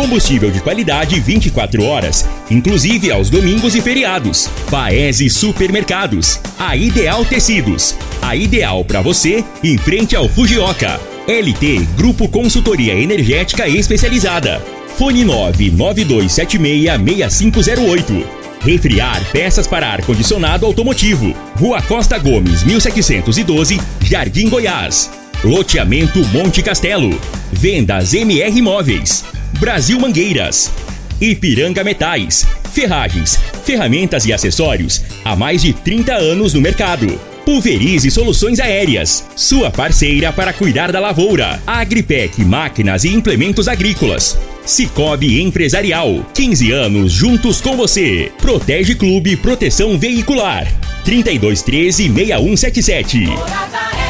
Combustível de qualidade 24 horas, inclusive aos domingos e feriados. Paese Supermercados. A Ideal Tecidos. A ideal para você em frente ao Fujioka. LT Grupo Consultoria Energética Especializada. Fone 992766508. Refriar peças para ar-condicionado automotivo. Rua Costa Gomes, 1712, Jardim Goiás. Loteamento Monte Castelo. Vendas MR Imóveis. Brasil Mangueiras. Ipiranga Metais. Ferragens, ferramentas e acessórios há mais de 30 anos no mercado. Pulverize Soluções Aéreas, sua parceira para cuidar da lavoura. Agripec Máquinas e Implementos Agrícolas. Cicobi Empresarial, 15 anos juntos com você. Protege Clube Proteção Veicular. 3213 6177.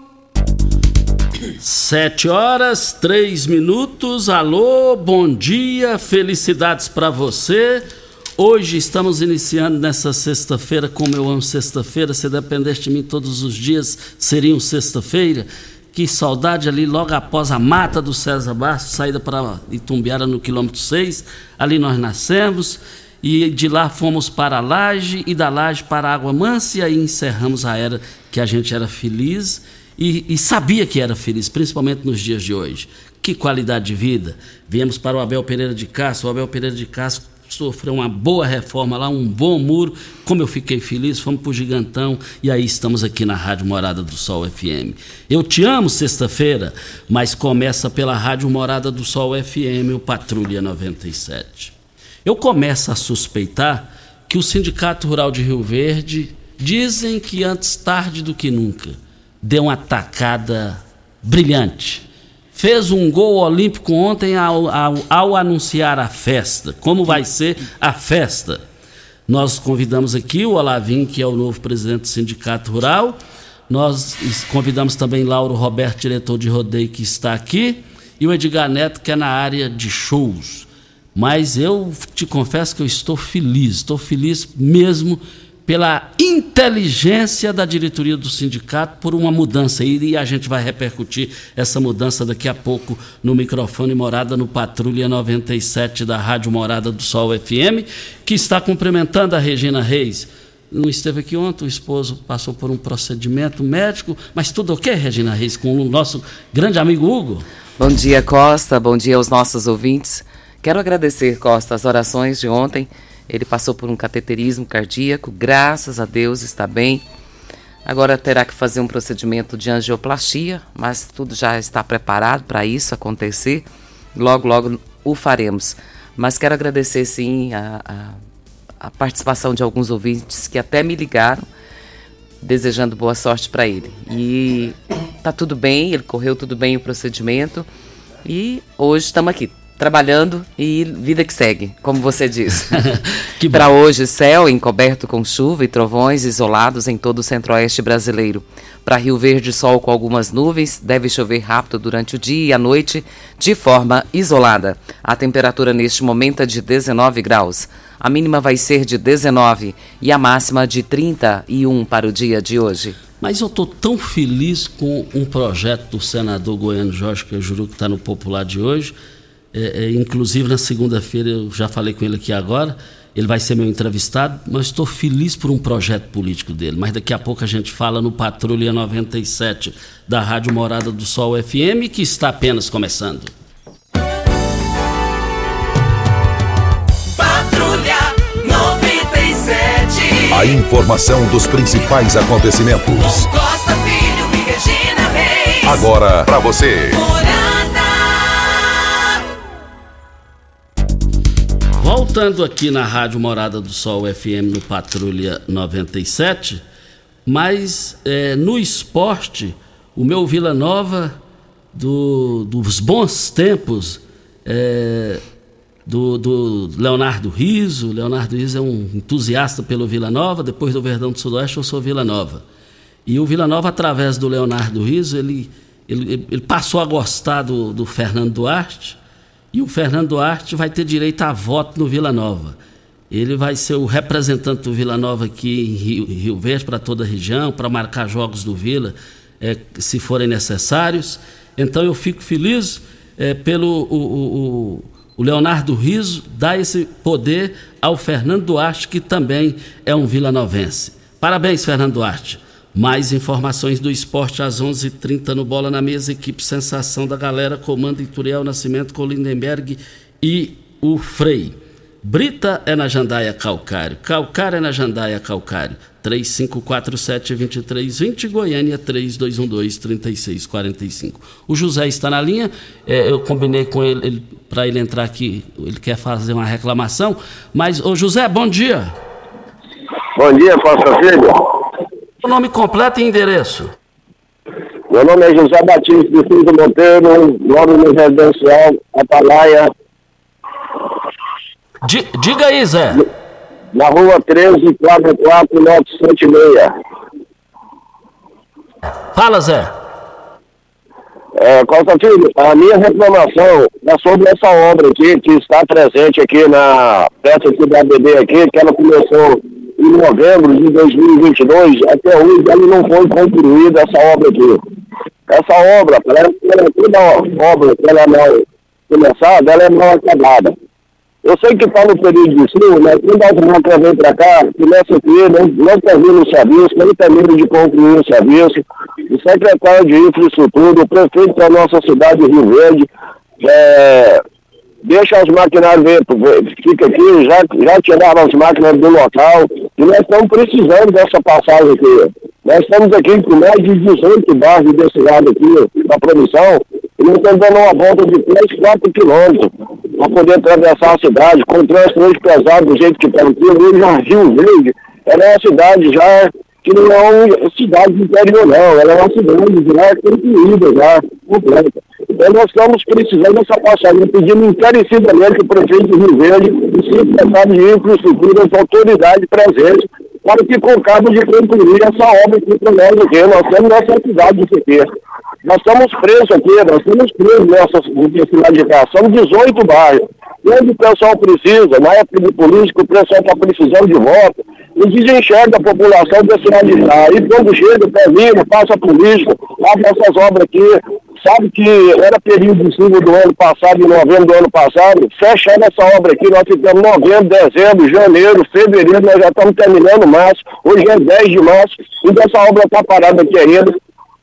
Sete horas, três minutos. Alô, bom dia, felicidades para você. Hoje estamos iniciando nessa sexta-feira, como eu amo sexta-feira, se dependesse de mim todos os dias, seriam sexta-feira. Que saudade ali, logo após a mata do César Bastos, saída para Itumbiara no quilômetro 6. Ali nós nascemos e de lá fomos para a Laje e da Laje para a Água Mansa e aí encerramos a era que a gente era feliz e, e, sabia que era feliz, principalmente nos dias de hoje. Que qualidade de vida. Viemos para o Abel Pereira de Castro, o Abel Pereira de Castro sofreu uma boa reforma lá, um bom muro. Como eu fiquei feliz, fomos para o Gigantão e aí estamos aqui na Rádio Morada do Sol FM. Eu te amo sexta-feira, mas começa pela Rádio Morada do Sol FM, o Patrulha 97. Eu começo a suspeitar que o Sindicato Rural de Rio Verde dizem que antes tarde do que nunca deu uma tacada brilhante. Fez um gol olímpico ontem ao, ao, ao, anunciar a festa. Como vai ser a festa? Nós convidamos aqui o Olavim, que é o novo presidente do Sindicato Rural. Nós convidamos também Lauro Roberto, diretor de rodeio, que está aqui. E o Edgar Neto, que é na área de shows. Mas eu te confesso que eu estou feliz, estou feliz mesmo pela inteligência da diretoria do sindicato por uma mudança. E a gente vai repercutir essa mudança daqui a pouco no microfone Morada no Patrulha 97 da Rádio Morada do Sol FM, que está cumprimentando a Regina Reis. Não esteve aqui ontem, o esposo passou por um procedimento médico, mas tudo ok, Regina Reis, com o nosso grande amigo Hugo? Bom dia, Costa, bom dia aos nossos ouvintes. Quero agradecer, Costa, as orações de ontem ele passou por um cateterismo cardíaco, graças a Deus está bem. Agora terá que fazer um procedimento de angioplastia, mas tudo já está preparado para isso acontecer. Logo, logo o faremos. Mas quero agradecer sim a, a, a participação de alguns ouvintes que até me ligaram, desejando boa sorte para ele. E tá tudo bem, ele correu tudo bem o procedimento. E hoje estamos aqui trabalhando e vida que segue, como você diz. Para hoje, céu encoberto com chuva e trovões isolados em todo o centro-oeste brasileiro. Para Rio Verde, sol com algumas nuvens, deve chover rápido durante o dia e a noite, de forma isolada. A temperatura neste momento é de 19 graus. A mínima vai ser de 19 e a máxima de 31 para o dia de hoje. Mas eu estou tão feliz com um projeto do senador goiano Jorge Cajuru, que está no Popular de hoje, é, é, inclusive na segunda-feira, eu já falei com ele aqui agora, ele vai ser meu entrevistado, mas estou feliz por um projeto político dele. Mas daqui a pouco a gente fala no Patrulha 97 da Rádio Morada do Sol FM, que está apenas começando. Patrulha 97. A informação dos principais acontecimentos. Costa Filho e Regina Reis. Agora para você. Voltando aqui na Rádio Morada do Sol FM no Patrulha 97, mas é, no esporte, o meu Vila Nova do, dos bons tempos é, do, do, Leonardo Riso. Leonardo Riso é um entusiasta pelo Vila Nova. Depois do Verdão do Sudoeste, eu sou Vila Nova. E o Vila Nova, através do Leonardo Riso, ele, ele, ele passou a gostar do, do Fernando Duarte e o Fernando Duarte vai ter direito a voto no Vila Nova. Ele vai ser o representante do Vila Nova aqui em Rio, Rio Verde para toda a região, para marcar jogos do Vila, é, se forem necessários. Então eu fico feliz é, pelo o, o, o, Leonardo Riso dar esse poder ao Fernando Duarte, que também é um vilanovense. Parabéns, Fernando Duarte. Mais informações do esporte às 11:30 h 30 no Bola na Mesa. Equipe Sensação da Galera, comando Ituriel Nascimento com Lindenberg e o Frei. Brita é na Jandaia Calcário, Calcário é na Jandaia Calcário. 3547-2320, Goiânia 3212-3645. O José está na linha, é, eu combinei com ele, ele para ele entrar aqui, ele quer fazer uma reclamação. Mas, ô José, bom dia. Bom dia, Costa Filho. O nome completo e endereço? Meu nome é José Batista de Souza Monteiro, moro no residencial Atalaia. D diga aí, Zé. Na rua 13, 44, 906. Fala, Zé. É, Filho, a minha reclamação é sobre essa obra aqui, que está presente aqui na, aqui da BD aqui, que ela começou em novembro de 2022, até hoje ela não foi concluída essa obra aqui. Essa obra, ela, toda obra que ela é mal começada, ela é mal acabada. Eu sei que está no período de frio, mas quando a automática vem para cá, começa aqui, não, não termina o serviço, não termina de concluir o serviço. O secretário de infraestrutura, o prefeito da nossa cidade, Rio Verde, é, deixa os maquinários ver, fica aqui, já, já tiraram as máquinas do local, e nós estamos precisando dessa passagem aqui. Nós estamos aqui com mais de 18 bairros desse lado aqui, da produção, e nós estamos dando uma volta de 3, 4 quilômetros para poder atravessar a cidade, com o trânsito pesado do jeito que está aqui, já Rio Verde, é uma cidade já que não é uma cidade interior não, ela é uma cidade já concluída, já completa. Então nós estamos precisando dessa passagem, pedindo encarecidamente o prefeito de Rio Verde, o secretário de infraestrutura, as autoridades presentes, para que concabam de concluir essa obra aqui para nós aqui. Nós temos nossa cidade de CP. Nós estamos presos aqui, nós estamos presos nessa cidade de cá. São 18 bairros. Onde o pessoal precisa, na época de política, o pessoal está precisando de voto, eles desenxergam a população de cá. E quando chega, termina, passa política, abre essas obras aqui, sabe que era período de chuva do ano passado, em novembro do ano passado, fechando essa obra aqui, nós ficamos novembro, dezembro, janeiro, fevereiro, nós já estamos terminando março, hoje é 10 de março, e essa obra está parada aqui ainda,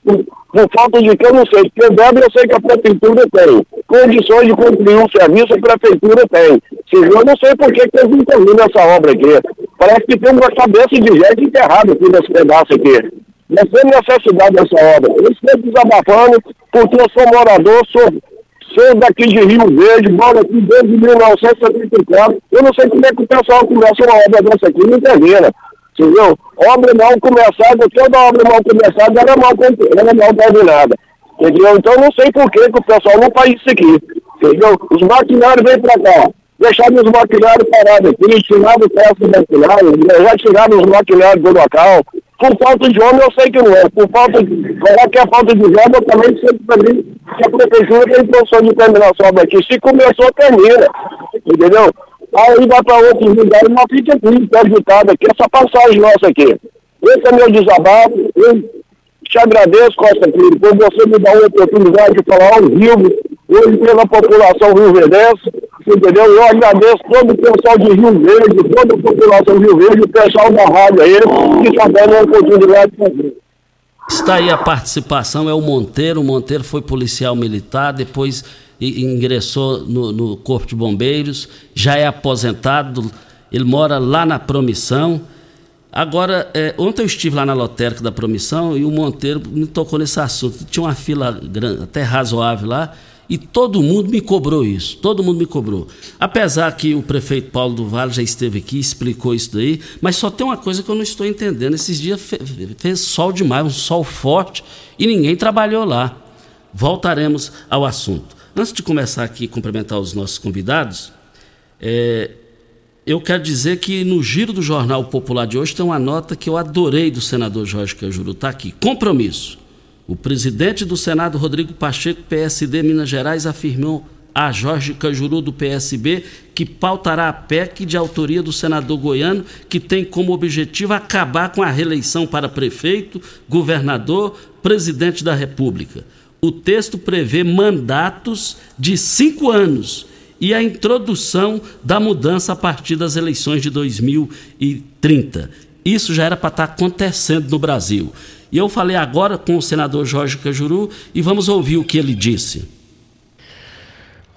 por, falta de que eu não sei, porque deve eu sei que a prefeitura tem, condições de concluir um serviço a prefeitura tem, eu não sei por que, que eles não essa obra aqui, parece que tem uma cabeça de gente enterrada aqui nesse pedaço aqui. Nós temos necessidade dessa obra. Eu estou desabafando porque eu sou morador, sou, sou daqui de Rio Verde, moro aqui desde 1974. Eu não sei como é que o pessoal começa uma obra dessa aqui e não termina. Entendeu? Obra mal começada, toda obra mal começada era mal, era mal terminada. Entendeu? Então não sei por que, o pessoal não faz isso aqui. Entendeu? Os maquinários vêm para cá. Deixaram os maquinários parados aqui, tiraram o teto do maquinário, já tiraram os maquinários do local. Por falta de homem eu sei que não é. Por falta de. Qualquer falta de verba eu também sei que também que a prefeitura tem função de terminar a obra aqui. Se começou, termina. Entendeu? Aí vai para outros lugares, mas fica aqui, prejudicado aqui, essa passagem nossa aqui. Esse é meu desabafo. Eu te agradeço, Costa Filho, por você me dar uma oportunidade de falar ao vivo, hoje pela população rio-verdense, entendeu? Eu agradeço todo o pessoal de Rio Verde, toda a população Rio Verde, o pessoal da rádio aí, que está dando uma oportunidade de fazer. Está aí a participação, é o Monteiro. O Monteiro foi policial militar, depois ingressou no, no Corpo de Bombeiros, já é aposentado, ele mora lá na Promissão Agora, é, ontem eu estive lá na lotérica da Promissão e o Monteiro me tocou nesse assunto. Tinha uma fila grande, até razoável lá e todo mundo me cobrou isso, todo mundo me cobrou. Apesar que o prefeito Paulo do Vale já esteve aqui, explicou isso daí, mas só tem uma coisa que eu não estou entendendo. Esses dias fez sol demais, um sol forte, e ninguém trabalhou lá. Voltaremos ao assunto. Antes de começar aqui a cumprimentar os nossos convidados, é, eu quero dizer que no giro do Jornal Popular de hoje tem uma nota que eu adorei do senador Jorge Cajuru. Está aqui. Compromisso. O presidente do Senado, Rodrigo Pacheco, PSD Minas Gerais, afirmou a Jorge Cajuru, do PSB, que pautará a PEC de autoria do senador goiano, que tem como objetivo acabar com a reeleição para prefeito, governador, presidente da República. O texto prevê mandatos de cinco anos e a introdução da mudança a partir das eleições de 2030. Isso já era para estar acontecendo no Brasil. E eu falei agora com o senador Jorge Cajuru e vamos ouvir o que ele disse.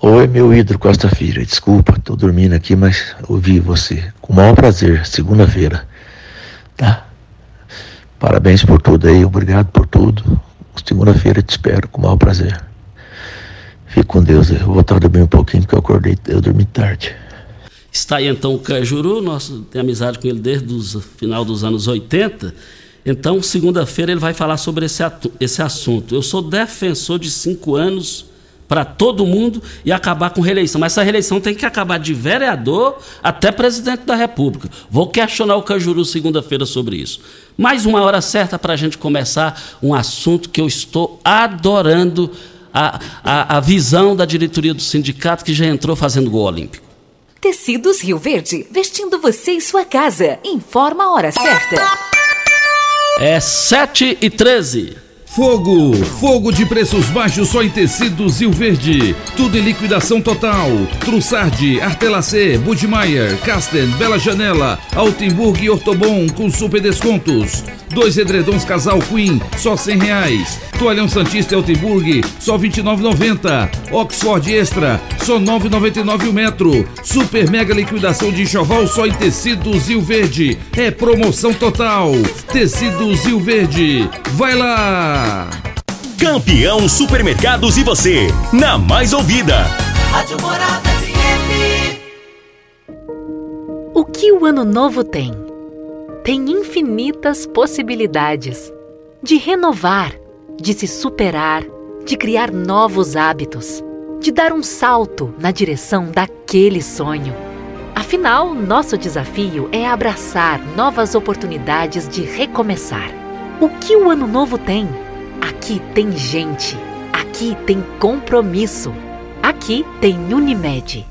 Oi, meu ídolo Costa Filho. Desculpa, estou dormindo aqui, mas ouvi você. Com o maior prazer, segunda-feira. Tá? Parabéns por tudo aí, obrigado por tudo. Segunda-feira te espero com o maior prazer. Fique com Deus. Eu vou a dormir um pouquinho porque eu acordei, eu dormi tarde. Está aí então o Cajuru, nós temos amizade com ele desde o final dos anos 80 então, segunda-feira, ele vai falar sobre esse, esse assunto. Eu sou defensor de cinco anos para todo mundo e acabar com reeleição. Mas essa reeleição tem que acabar de vereador até presidente da República. Vou questionar o Cajuru segunda-feira sobre isso. Mais uma hora certa para a gente começar um assunto que eu estou adorando a, a, a visão da diretoria do sindicato que já entrou fazendo gol olímpico. Tecidos Rio Verde, vestindo você e sua casa. Informa a hora certa. É 7 e 13. Fogo! Fogo de preços baixos só em tecidos e o verde. Tudo em liquidação total. Trussardi, Artelacê, Budmeier, Casten, Bela Janela, Altenburg e Ortobon com super descontos. Dois edredons casal Queen, só cem reais. Toalhão Santista Altenburg, só vinte e Oxford Extra, só nove noventa o metro. Super mega liquidação de enxoval só em tecidos e o verde. É promoção total. Tecidos e o verde. Vai lá! Campeão Supermercados e você, na mais ouvida. Rádio Morada FM. O que o ano novo tem? Tem infinitas possibilidades de renovar, de se superar, de criar novos hábitos, de dar um salto na direção daquele sonho. Afinal, nosso desafio é abraçar novas oportunidades de recomeçar. O que o ano novo tem? Aqui tem gente. Aqui tem compromisso. Aqui tem Unimed.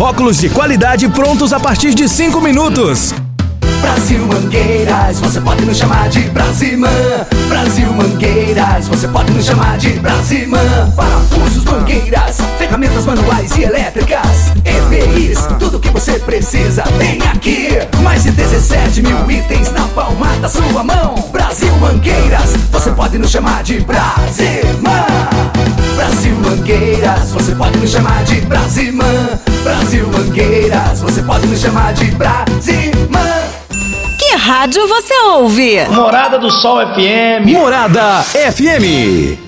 Óculos de qualidade prontos a partir de 5 minutos. Brasil Mangueiras, você pode nos chamar de Brasimã. Brasil Mangueiras, você pode nos chamar de Brasimã. Parafusos, mangueiras, ferramentas manuais e elétricas, EPIs, tudo que você precisa tem aqui. Mais de 17 mil itens na palma da sua mão. Brasil Mangueiras, você pode nos chamar de Brasimã. Brasil Mangueiras, você pode nos chamar de Brasimã. Brasil Mangueiras, você pode nos chamar de Brasimã. Que rádio você ouve? Morada do Sol FM. Morada FM.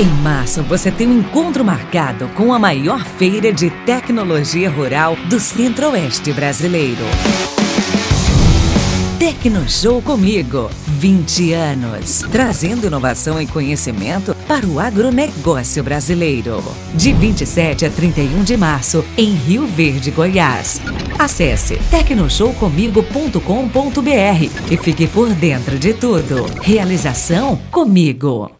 Em março, você tem um encontro marcado com a maior feira de tecnologia rural do centro-oeste brasileiro. Tecnoshow comigo, 20 anos, trazendo inovação e conhecimento para o agronegócio brasileiro. De 27 a 31 de março, em Rio Verde, Goiás. Acesse tecnoshowcomigo.com.br e fique por dentro de tudo. Realização comigo.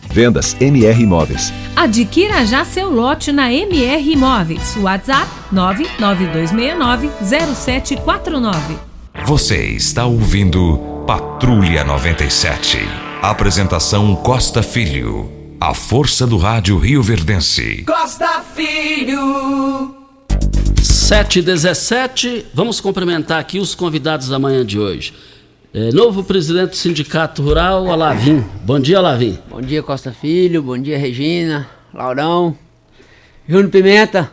Vendas MR Imóveis. Adquira já seu lote na MR Imóveis. WhatsApp 992690749. Você está ouvindo Patrulha 97. Apresentação Costa Filho. A força do rádio Rio Verdense. Costa Filho. 717. Vamos cumprimentar aqui os convidados da manhã de hoje. É, novo presidente do Sindicato Rural, Olavim. Bom dia, Olavim. Bom dia, Costa Filho. Bom dia, Regina, Laurão, Júnior Pimenta.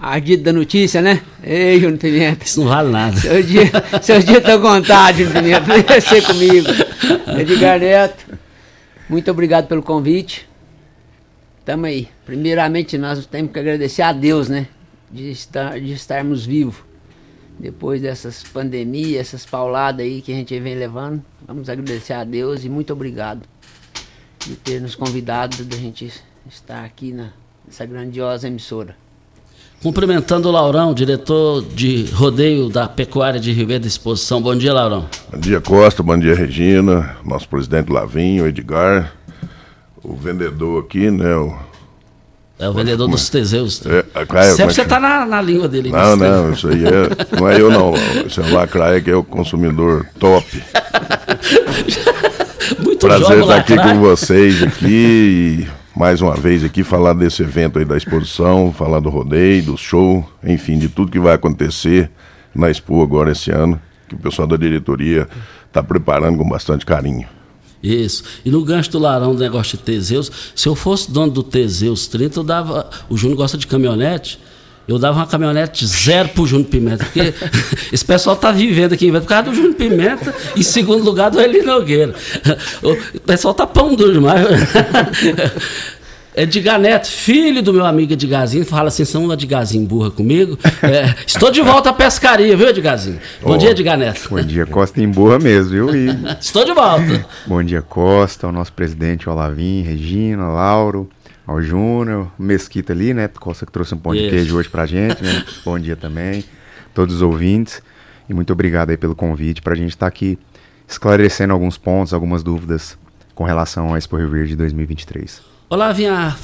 Ardido da notícia, né? Ei, Júnior Pimenta. Isso não vale nada. Seu dia, seus dias estão contados, Júnior Pimenta. Vem ser comigo. Edgar Neto, muito obrigado pelo convite. Tamo aí. Primeiramente, nós temos que agradecer a Deus, né? De, estar, de estarmos vivos. Depois dessas pandemias, essas pauladas aí que a gente vem levando. Vamos agradecer a Deus e muito obrigado de ter nos convidado, da gente estar aqui na, nessa grandiosa emissora. Cumprimentando o Laurão, diretor de rodeio da Pecuária de Rio Verde Exposição. Bom dia, Laurão. Bom dia, Costa. Bom dia, Regina. Nosso presidente Lavinho, Edgar. O vendedor aqui, né? O... É o vendedor dos Teseus. É, a Craia, como Sempre é você que- tá na, na língua dele. Não, não, isso aí é, não é eu não. Isso é o Lacraia que é o consumidor top. Muito Prazer estar aqui Lacraia. com vocês aqui e mais uma vez aqui falar desse evento aí da exposição, falar do rodeio, do show, enfim, de tudo que vai acontecer na Expo agora esse ano, que o pessoal da diretoria está preparando com bastante carinho. Isso. E no gancho do Larão do negócio de Teseus, se eu fosse dono do Teseus 30, eu dava. O Júnior gosta de caminhonete. Eu dava uma caminhonete zero pro Júnior Pimenta, porque esse pessoal tá vivendo aqui em Vento por causa do Júnior Pimenta e em segundo lugar do Eli Nogueira. O pessoal tá pão duro demais. Edgar Neto, filho do meu amigo Edgarzinho, fala assim, são uma Edgarzinho burra comigo. É, estou de volta à pescaria, viu, Edgarzinho? Bom Ó, dia, Edgar Neto. Bom dia, Costa em boa mesmo, viu? E Estou de volta. bom dia, Costa, ao nosso presidente Olavim, Regina, Lauro, ao Júnior, Mesquita ali, né? Costa que trouxe um pão de Isso. queijo hoje pra gente, né? Bom dia também, todos os ouvintes. E muito obrigado aí pelo convite pra gente estar aqui esclarecendo alguns pontos, algumas dúvidas com relação à Expo Rio Verde 2023. Olá, vinha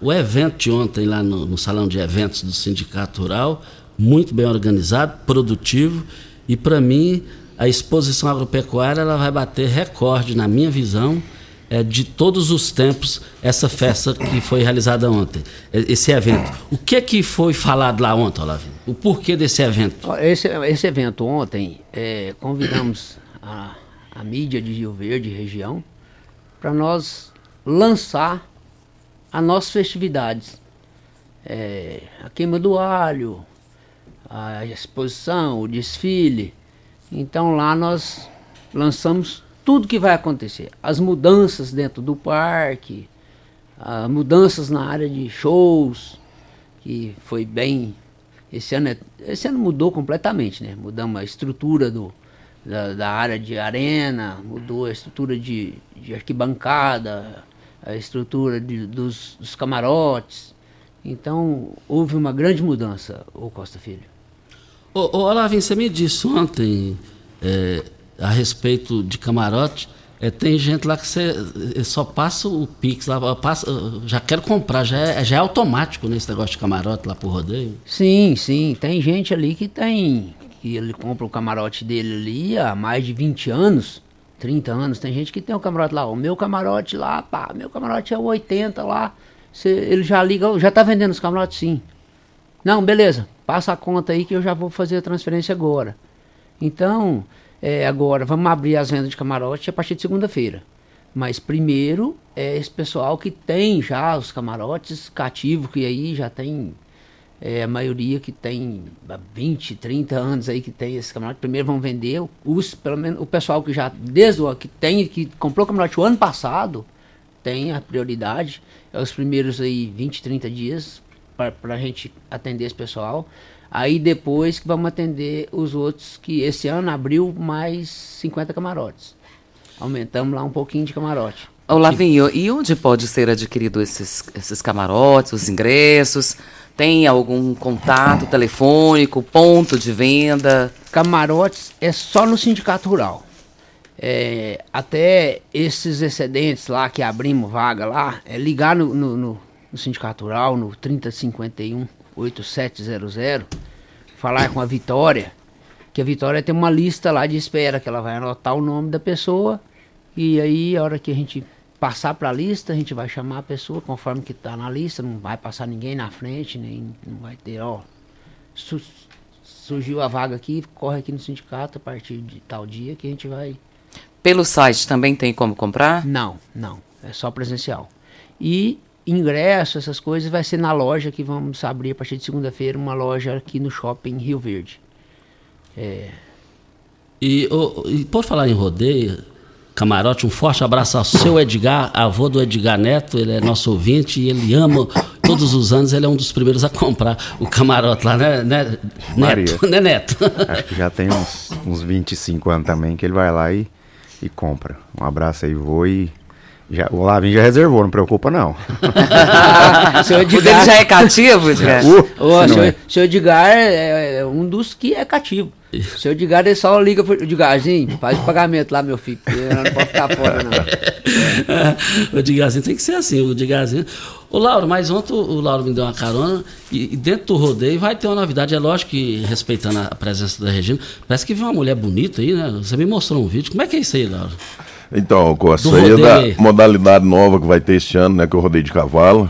o evento de ontem lá no, no salão de eventos do Sindicato Rural, muito bem organizado, produtivo, e para mim a exposição agropecuária ela vai bater recorde, na minha visão, é, de todos os tempos, essa festa que foi realizada ontem, é, esse evento. O que que foi falado lá ontem, Olavinho? O porquê desse evento? Esse, esse evento ontem, é, convidamos a, a mídia de Rio Verde região para nós lançar as nossas festividades. É, a queima do alho, a exposição, o desfile. Então lá nós lançamos tudo que vai acontecer. As mudanças dentro do parque, as mudanças na área de shows, que foi bem. Esse ano, é- esse ano mudou completamente, né? Mudamos a estrutura do, da, da área de arena, mudou a estrutura de, de arquibancada, a estrutura de- dos, dos camarotes. Então houve uma grande mudança, o Costa Filho. Ô, ô Olavinho, você me disse ontem é, a respeito de camarote. é, tem gente lá que você é, só passa o Pix lá, passa, já quero comprar, já é, já é automático nesse negócio de camarote lá pro rodeio. Sim, sim. Tem gente ali que tem. que ele compra o camarote dele ali há mais de 20 anos, 30 anos. Tem gente que tem o camarote lá. O meu camarote lá, pá, meu camarote é o 80 lá. Cê- ele já liga, já tá vendendo os camarotes sim. Não, beleza. Passa a conta aí que eu já vou fazer a transferência agora. Então, é, agora vamos abrir as vendas de camarote a partir de segunda-feira. Mas primeiro é esse pessoal que tem já os camarotes cativos, que aí já tem é, a maioria que tem 20, 30 anos aí que tem esse camarote. Primeiro vão vender os, pelo menos o pessoal que já desde o que tem que comprou o camarote o ano passado tem a prioridade. É os primeiros aí 20, 30 dias para a gente atender esse pessoal. Aí depois que vamos atender os outros que esse ano abriu mais 50 camarotes. Aumentamos lá um pouquinho de camarote. Ô Lavinho, e onde pode ser adquirido esses, esses camarotes, os ingressos? Tem algum contato telefônico, ponto de venda? Camarotes é só no Sindicato Rural. É, até esses excedentes lá que abrimos vaga lá, é ligar no, no, no, no Sindicato Rural, no 3051 8700, falar com a Vitória, que a Vitória tem uma lista lá de espera, que ela vai anotar o nome da pessoa, e aí a hora que a gente passar para a lista, a gente vai chamar a pessoa conforme que está na lista, não vai passar ninguém na frente, nem não vai ter, ó, su surgiu a vaga aqui, corre aqui no sindicato a partir de tal dia que a gente vai. Pelo site também tem como comprar? Não, não, é só presencial. E ingresso, essas coisas, vai ser na loja que vamos abrir a partir de segunda-feira, uma loja aqui no shopping Rio Verde. É. E, oh, e por falar em rodeio, camarote, um forte abraço ao seu Edgar, avô do Edgar Neto, ele é nosso ouvinte e ele ama, todos os anos ele é um dos primeiros a comprar o camarote lá, né, né Neto? Né, Neto? Acho que já tem uns, uns 25 anos também que ele vai lá e, e compra. Um abraço aí, vô, e já, o Lavinho já reservou, não preocupa não. seu Edgar... O dele já é cativo, Edgar? Uh, o seu, é. seu Edgar é, é um dos que é cativo. O seu Edgar ele só liga pro Edgarzinho, faz o pagamento lá, meu filho, não pode ficar fora, não. o Edgarzinho tem que ser assim, o Edgarzinho. Ô Lauro, mas ontem o Lauro me deu uma carona e, e, dentro do rodeio vai ter uma novidade, é lógico que respeitando a presença da Regina, parece que viu uma mulher bonita aí, né? Você me mostrou um vídeo, como é que é isso aí, Lauro? Então, Costa, isso aí é da modalidade nova que vai ter este ano, né? Que é o rodeio de cavalo.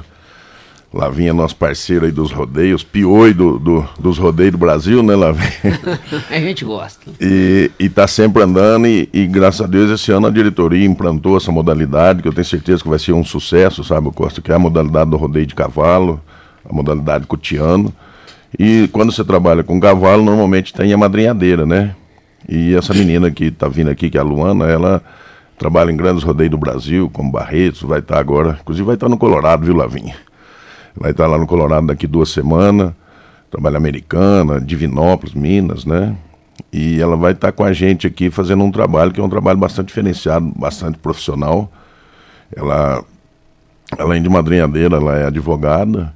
Lavinha, nosso parceiro aí dos rodeios, pioi do, do, dos rodeios do Brasil, né, Lavinha? a gente gosta. E, e tá sempre andando e, e, graças a Deus esse ano a diretoria implantou essa modalidade, que eu tenho certeza que vai ser um sucesso, sabe, Costa? Que é a modalidade do rodeio de cavalo, a modalidade cutiano. E quando você trabalha com cavalo, normalmente tem a madrinhadeira, né? E essa menina que tá vindo aqui, que é a Luana, ela trabalha em grandes rodeios do Brasil, como Barretos, vai estar tá agora, inclusive vai estar tá no Colorado, viu, Lavinha? Vai estar lá no Colorado daqui duas semanas. Trabalha americana, Divinópolis, Minas, né? E ela vai estar com a gente aqui fazendo um trabalho que é um trabalho bastante diferenciado, bastante profissional. Ela, além de madrinhadeira, ela é advogada,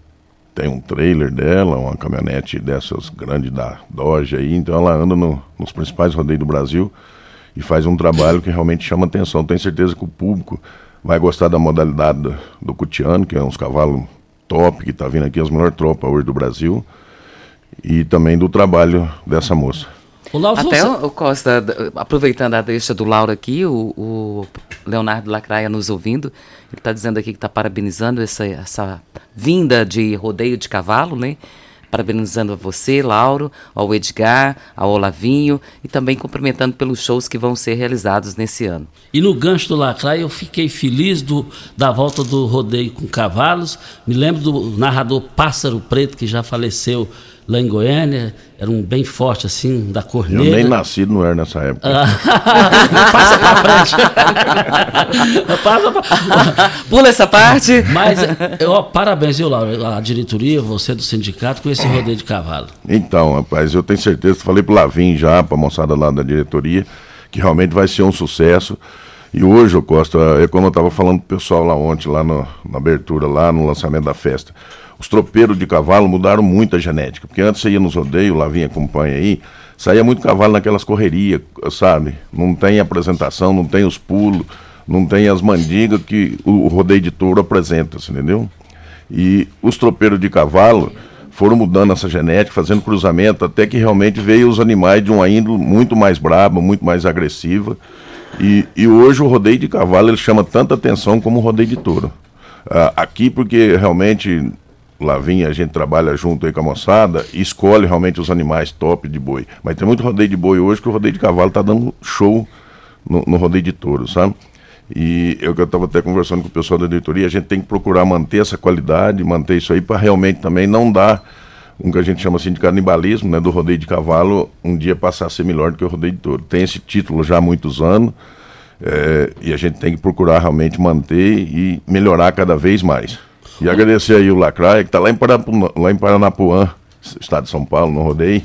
tem um trailer dela, uma caminhonete dessas grandes da Dodge aí, então ela anda no, nos principais rodeios do Brasil e faz um trabalho que realmente chama atenção. Tenho certeza que o público vai gostar da modalidade do, do cutiano, que é uns cavalos top, que está vindo aqui, as melhores tropas hoje do Brasil, e também do trabalho dessa moça. O Lauro, Até você... o Costa, aproveitando a deixa do Lauro aqui, o, o Leonardo Lacraia nos ouvindo, ele está dizendo aqui que está parabenizando essa, essa vinda de rodeio de cavalo, né? Parabenizando a você, Lauro, ao Edgar, ao Olavinho e também cumprimentando pelos shows que vão ser realizados nesse ano. E no gancho do Lacraia, eu fiquei feliz do, da volta do rodeio com cavalos. Me lembro do narrador Pássaro Preto, que já faleceu lá em Goiânia, era um bem forte assim, da corneta. Eu nem nascido não era nessa época. Passa pra frente. Passa pra... Pula essa parte. Mas, ó, parabéns, viu, Laura, a diretoria, você do sindicato, com esse rodeio de cavalo. Então, rapaz, eu tenho certeza, falei pro Lavim já, pra moçada lá da diretoria, que realmente vai ser um sucesso. E hoje, o Costa, é como eu estava falando pro pessoal lá ontem, lá no, na abertura, lá no lançamento da festa os tropeiros de cavalo mudaram muito a genética. Porque antes você ia nos rodeios, lá vinha acompanha aí, saía muito cavalo naquelas correrias, sabe? Não tem apresentação, não tem os pulos, não tem as mandigas que o, o rodeio de touro apresenta, entendeu? E os tropeiros de cavalo foram mudando essa genética, fazendo cruzamento, até que realmente veio os animais de uma índole muito mais braba, muito mais agressiva. E, e hoje o rodeio de cavalo ele chama tanta atenção como o rodeio de touro. Uh, aqui porque realmente Lavim, a gente trabalha junto aí com a moçada e escolhe realmente os animais top de boi. Mas tem muito rodeio de boi hoje que o rodeio de cavalo tá dando show no, no rodeio de touro, sabe? E eu que eu estava até conversando com o pessoal da diretoria, a gente tem que procurar manter essa qualidade, manter isso aí para realmente também não dar um que a gente chama assim de canibalismo, né, do rodeio de cavalo, um dia passar a ser melhor do que o rodeio de touro. Tem esse título já há muitos anos é, e a gente tem que procurar realmente manter e melhorar cada vez mais. E agradecer aí o Lacraia, que está lá em, Paranapuã, lá em Paranapuã, estado de São Paulo, no rodeio.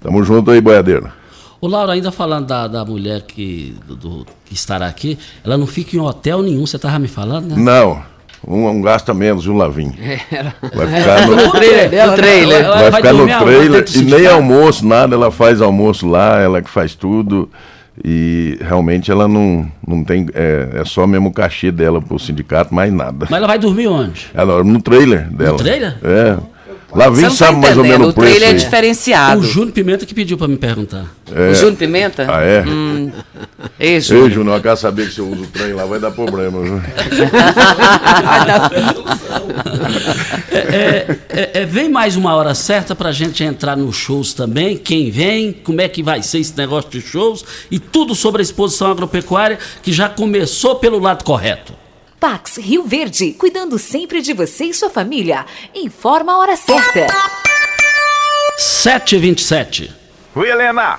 Tamo junto aí, boiadeira. O Laura, ainda falando da, da mulher que, do, do, que estará aqui, ela não fica em hotel nenhum, você estava me falando, né? Não, um, um gasta menos, um lavinho. É, Vai ficar no, no trailer dela, no trailer. ela Vai, vai ficar no trailer e nem almoço, nada, ela faz almoço lá, ela que faz tudo. E realmente ela não, não tem. É, é só mesmo o cachê dela pro sindicato, mais nada. Mas ela vai dormir onde? Ela no trailer dela. trailer? É. Lavinho Você não tá sabe mais ou menos o o preço. trailer é aí. diferenciado. O Júnior Pimenta que pediu para me perguntar. É. O Júnior Pimenta? Ah, é? Hum. Ei, Ei, Júnior. Júnior, eu quero saber que se eu uso o trem lá, vai dar problema. viu? É, é, é, é, vem mais uma hora certa pra gente entrar nos shows também. Quem vem, como é que vai ser esse negócio de shows e tudo sobre a exposição agropecuária que já começou pelo lado correto. Pax Rio Verde, cuidando sempre de você e sua família. Informa a hora certa. 7h27. Oi, Helena!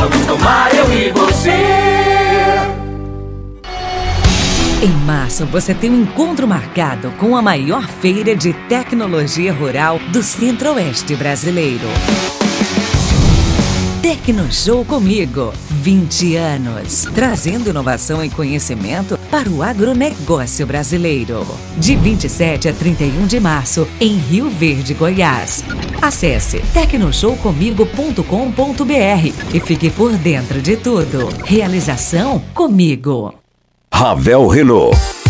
Vamos tomar eu e você. Em março, você tem um encontro marcado com a maior feira de tecnologia rural do Centro-Oeste brasileiro. Tecnoshow comigo, 20 anos, trazendo inovação e conhecimento para o agronegócio brasileiro. De 27 a 31 de março, em Rio Verde, Goiás. Acesse tecnoshowcomigo.com.br e fique por dentro de tudo. Realização comigo. Ravel Renault.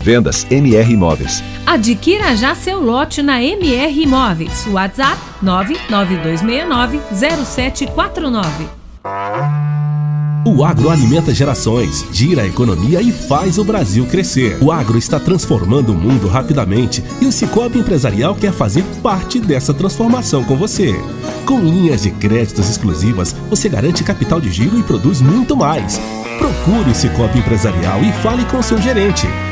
Vendas MR Imóveis. Adquira já seu lote na MR Imóveis. WhatsApp 992690749. O agro alimenta gerações, gira a economia e faz o Brasil crescer. O agro está transformando o mundo rapidamente e o Cicobi Empresarial quer fazer parte dessa transformação com você. Com linhas de créditos exclusivas, você garante capital de giro e produz muito mais. Procure o Cicobi Empresarial e fale com seu gerente,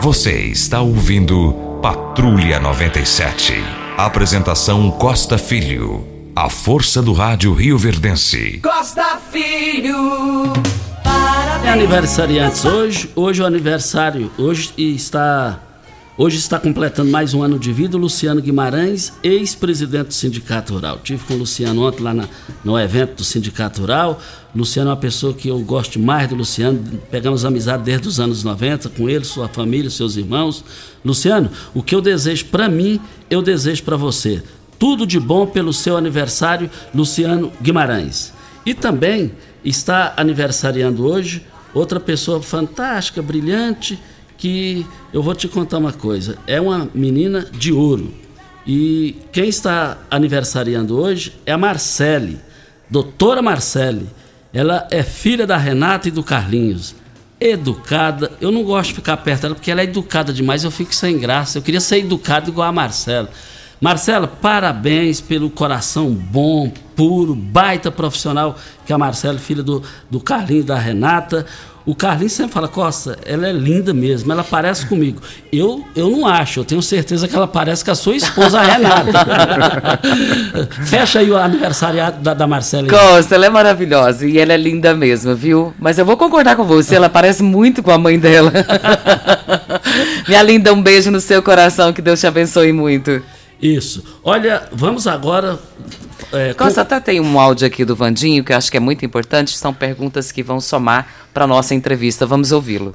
Você está ouvindo Patrulha 97. Apresentação Costa Filho. A força do rádio Rio Verdense. Costa Filho. É Parabéns. aniversariantes hoje. Hoje é o aniversário. Hoje está. Hoje está completando mais um ano de vida o Luciano Guimarães, ex-presidente do Sindicato Rural. Tive com o Luciano ontem lá na- no evento do Sindicato Rural. Luciano é uma pessoa que eu gosto mais do Luciano. Pegamos amizade desde os anos 90 com ele, sua família, seus irmãos. Luciano, o que eu desejo para mim, eu desejo para você. Tudo de bom pelo seu aniversário, Luciano Guimarães. E também está aniversariando hoje outra pessoa fantástica, brilhante, que eu vou te contar uma coisa. É uma menina de ouro. E quem está aniversariando hoje é a Marcele, doutora Marcele. Ela é filha da Renata e do Carlinhos. Educada, eu não gosto de ficar perto dela porque ela é educada demais, eu fico sem graça. Eu queria ser educado igual a Marcela. Marcela, parabéns pelo coração bom, puro, baita profissional que a Marcela, filha do, do Carlinhos e da Renata. O Carlinhos sempre fala, Costa, ela é linda mesmo, ela parece comigo. Eu, eu não acho, eu tenho certeza que ela parece com a sua esposa, a Renata. Fecha aí o aniversariado da, da Marcela. Costa, ela é maravilhosa e ela é linda mesmo, viu? Mas eu vou concordar com você, ela parece muito com a mãe dela. Minha linda, um beijo no seu coração, que Deus te abençoe muito. Isso. Olha, vamos agora. É, com- Costa, até tem um áudio aqui do Vandinho que eu acho que é muito importante, são perguntas que vão somar para nossa entrevista. Vamos ouvi-lo.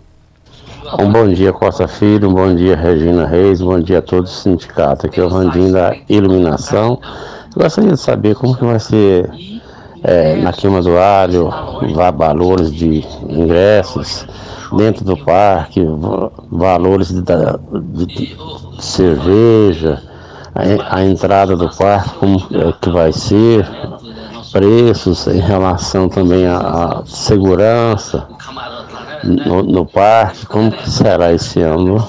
Um bom dia, Costa Filho, um bom dia, Regina Reis, um bom dia a todos os sindicatos. Aqui é o Vandinho da Iluminação. Eu gostaria de saber como que vai ser é, na queima do alho, va- valores de ingressos dentro do parque, va- valores de, da- de- de cerveja, a, en- a entrada do parque, como é que vai ser, preços em relação também à, à segurança no, no parque, como que será esse ano?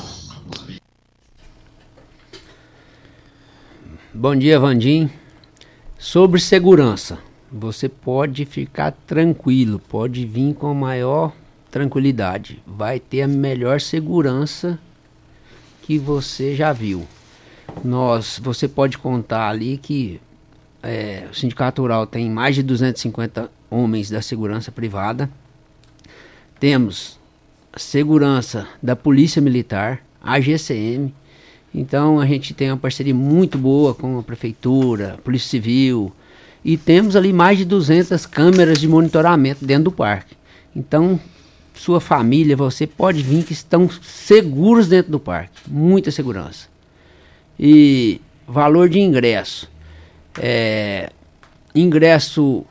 Bom dia, Vandim. Sobre segurança, você pode ficar tranquilo, pode vir com a maior tranquilidade. Vai ter a melhor segurança que você já viu. Nós, você pode contar ali que é, o Sindicato Rural tem mais de 250 homens da segurança privada. Temos segurança da Polícia Militar, a GCM. Então a gente tem uma parceria muito boa com a prefeitura, Polícia Civil e temos ali mais de 200 câmeras de monitoramento dentro do parque. Então sua família, você pode vir que estão seguros dentro do parque, muita segurança. E valor de ingresso, é, ingresso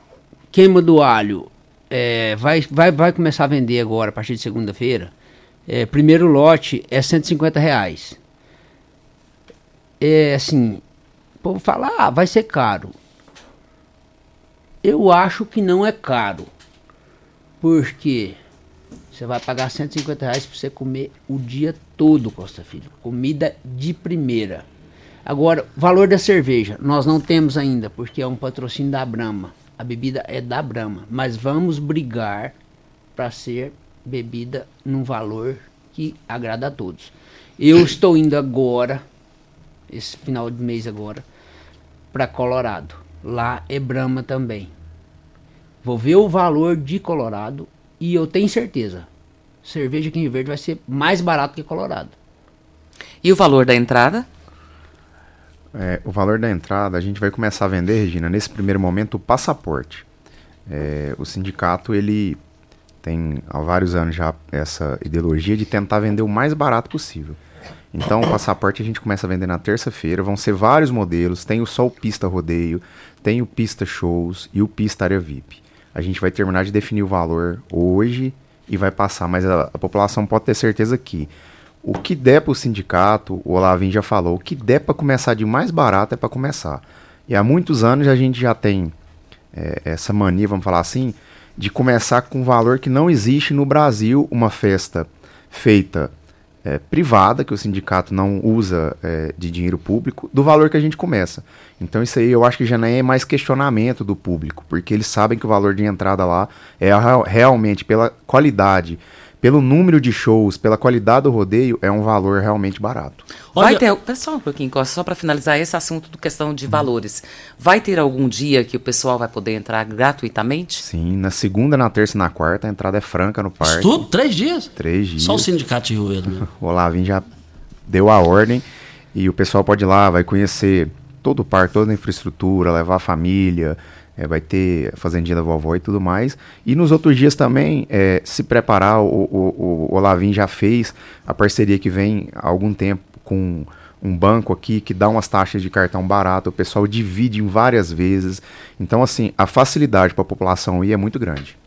queima do alho, é, vai, vai, vai começar a vender agora a partir de segunda-feira. É, primeiro lote é 150 reais é assim, o povo fala, ah, vai ser caro. Eu acho que não é caro. Porque você vai pagar 150 reais para você comer o dia todo, Costa Filho. Comida de primeira. Agora, valor da cerveja, nós não temos ainda, porque é um patrocínio da Brahma. A bebida é da Brahma. Mas vamos brigar para ser bebida num valor que agrada a todos. Eu estou indo agora esse final de mês agora, para Colorado. Lá é Brahma também. Vou ver o valor de Colorado e eu tenho certeza, cerveja aqui em Verde vai ser mais barato que Colorado. E o valor da entrada? É, o valor da entrada, a gente vai começar a vender, Regina, nesse primeiro momento, o passaporte. É, o sindicato, ele tem há vários anos já essa ideologia de tentar vender o mais barato possível. Então, o passaporte a gente começa a vender na terça-feira. Vão ser vários modelos. Tem o o Pista Rodeio, tem o Pista Shows e o Pista Área VIP. A gente vai terminar de definir o valor hoje e vai passar, mas a, a população pode ter certeza que o que der para o sindicato, o Olavim já falou, o que der para começar de mais barato é para começar. E há muitos anos a gente já tem é, essa mania, vamos falar assim, de começar com um valor que não existe no Brasil uma festa feita é, privada, que o sindicato não usa é, de dinheiro público, do valor que a gente começa. Então isso aí eu acho que já nem é mais questionamento do público, porque eles sabem que o valor de entrada lá é realmente pela qualidade, pelo número de shows, pela qualidade do rodeio, é um valor realmente barato. Vai ter, só um pouquinho, Costa, só para finalizar esse assunto do questão de valores. Vai ter algum dia que o pessoal vai poder entrar gratuitamente? Sim, na segunda, na terça e na quarta a entrada é franca no parque. Tudo? Três dias? Três dias. Só o sindicato de Rio Verde mesmo. o Olavim já deu a ordem e o pessoal pode ir lá, vai conhecer todo o parque, toda a infraestrutura, levar a família, é, vai ter fazendinha da vovó e tudo mais. E nos outros dias também é, se preparar, o, o, o Olavim já fez a parceria que vem há algum tempo com um banco aqui que dá umas taxas de cartão barato, o pessoal divide em várias vezes. Então, assim, a facilidade para a população ir é muito grande.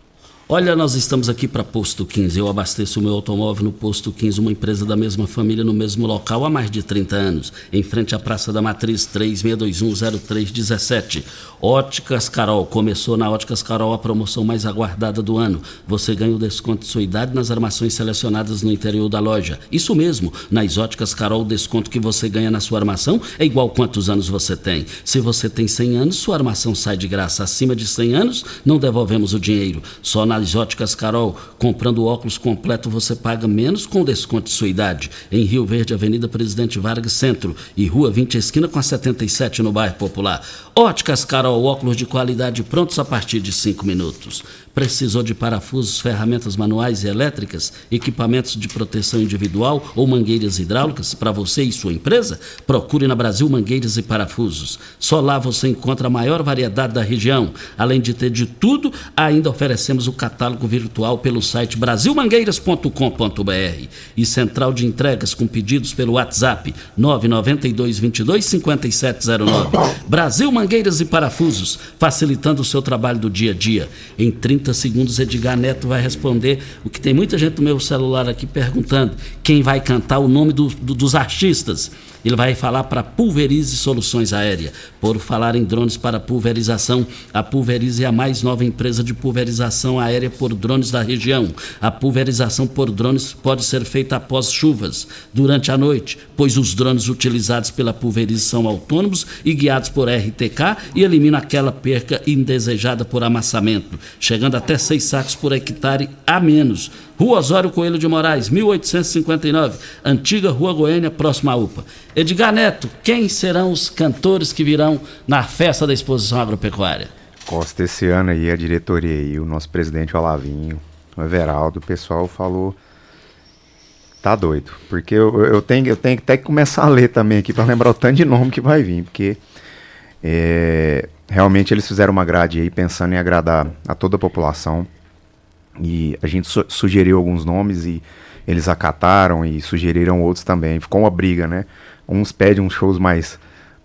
Olha, nós estamos aqui para Posto 15. Eu abasteço o meu automóvel no Posto 15, uma empresa da mesma família no mesmo local há mais de 30 anos, em frente à Praça da Matriz 36210317. Óticas Carol. Começou na Óticas Carol a promoção mais aguardada do ano. Você ganha o desconto de sua idade nas armações selecionadas no interior da loja. Isso mesmo, nas Óticas Carol, o desconto que você ganha na sua armação é igual quantos anos você tem. Se você tem 100 anos, sua armação sai de graça. Acima de 100 anos, não devolvemos o dinheiro. Só na nas óticas Carol, comprando óculos completo você paga menos com desconto de sua idade. Em Rio Verde, Avenida Presidente Vargas Centro e Rua 20 Esquina com a 77 no bairro Popular. Óticas Carol, óculos de qualidade prontos a partir de 5 minutos. Precisou de parafusos, ferramentas manuais e elétricas, equipamentos de proteção individual ou mangueiras hidráulicas para você e sua empresa? Procure na Brasil Mangueiras e Parafusos. Só lá você encontra a maior variedade da região. Além de ter de tudo, ainda oferecemos o catálogo virtual pelo site brasilmangueiras.com.br e central de entregas com pedidos pelo WhatsApp 992 22 5709. Brasil Mangueiras e Parafusos, facilitando o seu trabalho do dia a dia. Em 30 30 segundos, Edgar Neto vai responder o que tem muita gente no meu celular aqui perguntando: quem vai cantar o nome do, do, dos artistas? Ele vai falar para Pulverize Soluções Aéreas. Por falar em drones para pulverização, a Pulverize é a mais nova empresa de pulverização aérea por drones da região. A pulverização por drones pode ser feita após chuvas, durante a noite, pois os drones utilizados pela Pulverize são autônomos e guiados por RTK e eliminam aquela perca indesejada por amassamento, chegando até seis sacos por hectare a menos. Rua Osório Coelho de Moraes, 1859, antiga Rua Goiânia, próxima à UPA. Edgar Neto, quem serão os cantores que virão na festa da exposição agropecuária? Costa, esse ano aí, a diretoria aí, o nosso presidente Olavinho, o Everaldo, o pessoal falou. Tá doido. Porque eu, eu, tenho, eu tenho até que começar a ler também aqui para lembrar o tanto de nome que vai vir. Porque é, realmente eles fizeram uma grade aí pensando em agradar a toda a população. E a gente su sugeriu alguns nomes e eles acataram e sugeriram outros também. Ficou uma briga, né? Uns pedem uns shows mais,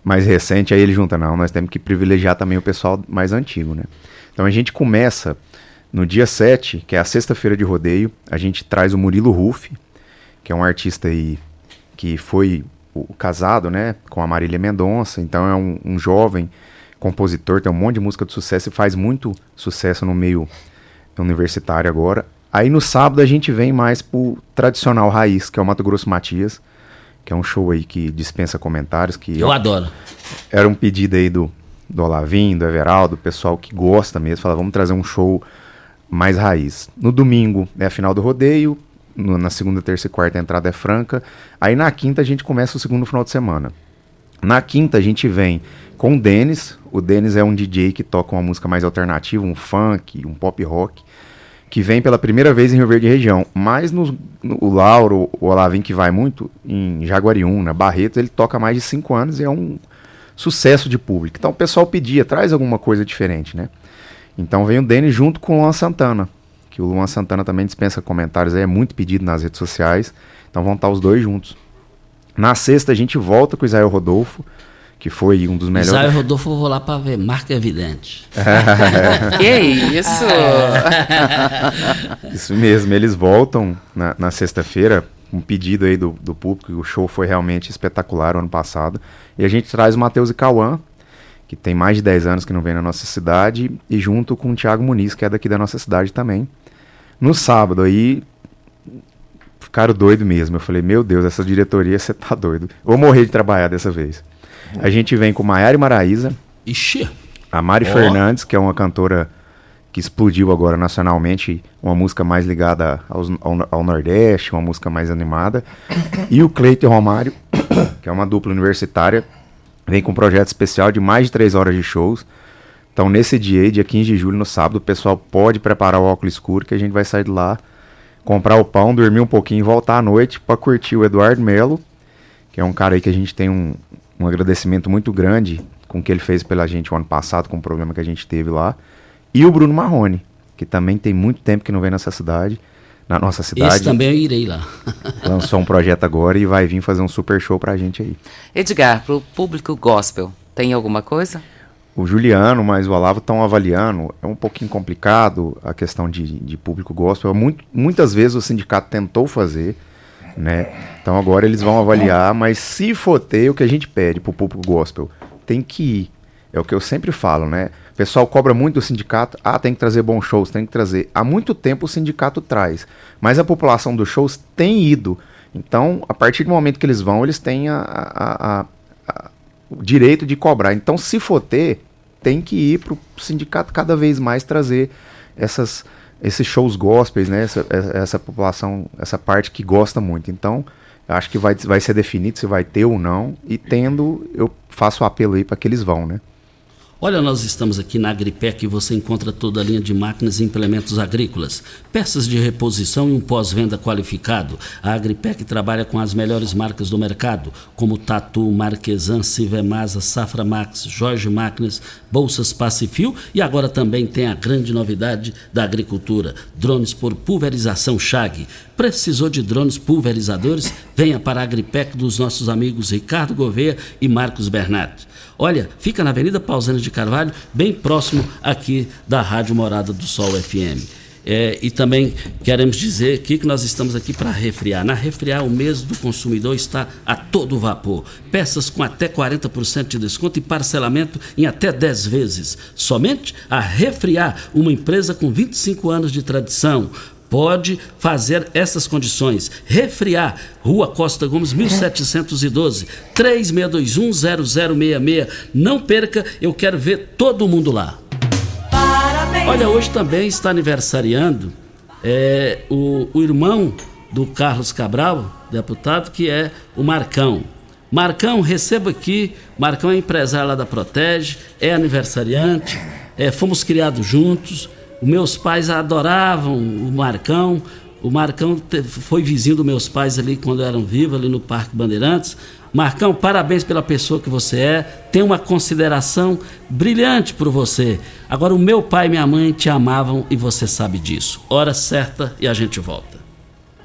mais recentes, aí ele junta, não, nós temos que privilegiar também o pessoal mais antigo, né? Então a gente começa no dia 7, que é a sexta-feira de rodeio, a gente traz o Murilo Ruff, que é um artista aí que foi o, casado, né, com a Marília Mendonça, então é um, um jovem compositor, tem um monte de música de sucesso e faz muito sucesso no meio universitário agora. Aí no sábado a gente vem mais pro tradicional raiz, que é o Mato Grosso Matias, que é um show aí que dispensa comentários. que Eu adoro. Era um pedido aí do, do Olavim, do Everaldo, pessoal que gosta mesmo, fala, vamos trazer um show mais raiz. No domingo é a final do rodeio, no, na segunda, terça e quarta a entrada é franca. Aí na quinta a gente começa o segundo final de semana. Na quinta a gente vem com o Denis. O Denis é um DJ que toca uma música mais alternativa, um funk, um pop rock, que vem pela primeira vez em Rio Verde região. Mas no, no, o Lauro, o Olavim, que vai muito em Jaguariúna, Barreto, ele toca mais de cinco anos e é um, sucesso de público. Então o pessoal pedia, traz alguma coisa diferente, né? Então vem o Denis junto com o Luan Santana, que o Luan Santana também dispensa comentários, aí é muito pedido nas redes sociais. Então vão estar os dois juntos. Na sexta a gente volta com o Israel Rodolfo, que foi um dos melhores. Israel Rodolfo eu vou lá para ver, marca evidente. que isso? isso mesmo, eles voltam na, na sexta-feira, um pedido aí do, do público, o show foi realmente espetacular o ano passado. E a gente traz o Matheus e Cauã, que tem mais de 10 anos que não vem na nossa cidade, e junto com o Thiago Muniz, que é daqui da nossa cidade também. No sábado aí, ficaram doido mesmo. Eu falei, meu Deus, essa diretoria, você tá doido. Vou morrer de trabalhar dessa vez. A gente vem com Maiara e Maraíza. Ixi! A Mari oh. Fernandes, que é uma cantora que explodiu agora nacionalmente, uma música mais ligada aos, ao, ao, Nordeste, uma música mais animada. E o Cleiton Romário, que é uma dupla universitária, vem com um projeto especial de mais de três horas de shows. Então, nesse dia, dia 15 de julho, no sábado, o pessoal pode preparar o óculos escuro, que a gente vai sair de lá, comprar o pão, dormir um pouquinho e voltar à noite para curtir o Eduardo Melo, que é um cara aí que a gente tem um, um agradecimento muito grande com o que ele fez pela gente o ano passado, com o problema que a gente teve lá. E o Bruno Marrone, que também tem muito tempo que não vem nessa cidade, na nossa cidade. Esse também eu irei lá. lançou um projeto agora e vai vir fazer um super show pra gente aí. Edgar, pro público gospel, tem alguma coisa? O Juliano, mas o Olavo estão avaliando. É um pouquinho complicado a questão de, de público gospel. Muito, muitas vezes o sindicato tentou fazer, né? Então agora eles vão avaliar, mas se for ter o que a gente pede pro público gospel, tem que ir. É o que eu sempre falo, né? O pessoal cobra muito do sindicato. Ah, tem que trazer bons shows, tem que trazer. Há muito tempo o sindicato traz. Mas a população dos shows tem ido. Então, a partir do momento que eles vão, eles têm a, a, o direito de cobrar. Então, se for ter, tem que ir para o sindicato cada vez mais trazer essas, esses shows gospels, né? Essa, essa população, essa parte que gosta muito. Então, acho que vai, vai ser definido se vai ter ou não. E tendo, eu faço o apelo aí para que eles vão, né? Olha, nós estamos aqui na Agripec e você encontra toda a linha de máquinas e implementos agrícolas, peças de reposição e um pós-venda qualificado. A Agripec trabalha com as melhores marcas do mercado, como Tatu, Marquesan, Civemasa, Safra Max, Jorge Máquinas, Bolsas Pacifil e agora também tem a grande novidade da agricultura, drones por pulverização Chag. Precisou de drones pulverizadores? Venha para a Agripec dos nossos amigos Ricardo Gouveia e Marcos Bernardo. Olha, fica na Avenida Pausanias de Carvalho, bem próximo aqui da Rádio Morada do Sol FM. É, e também queremos dizer aqui que nós estamos aqui para refriar. Na refriar, o mês do consumidor está a todo vapor. Peças com até 40% de desconto e parcelamento em até 10 vezes. Somente a refriar, uma empresa com 25 anos de tradição pode fazer essas condições. Refriar, Rua Costa Gomes, 1712, 36210066. Não perca, eu quero ver todo mundo lá. Parabéns. Olha, hoje também está aniversariando é, o, o irmão do Carlos Cabral, deputado, que é o Marcão. Marcão, receba aqui. Marcão é empresário lá da Protege, é aniversariante, é, fomos criados juntos. Meus pais adoravam o Marcão. O Marcão foi vizinho dos meus pais ali quando eram vivos, ali no Parque Bandeirantes. Marcão, parabéns pela pessoa que você é. Tenho uma consideração brilhante por você. Agora, o meu pai e minha mãe te amavam e você sabe disso. Hora certa e a gente volta.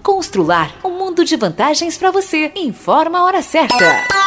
Constrular um mundo de vantagens para você. Informa a hora certa.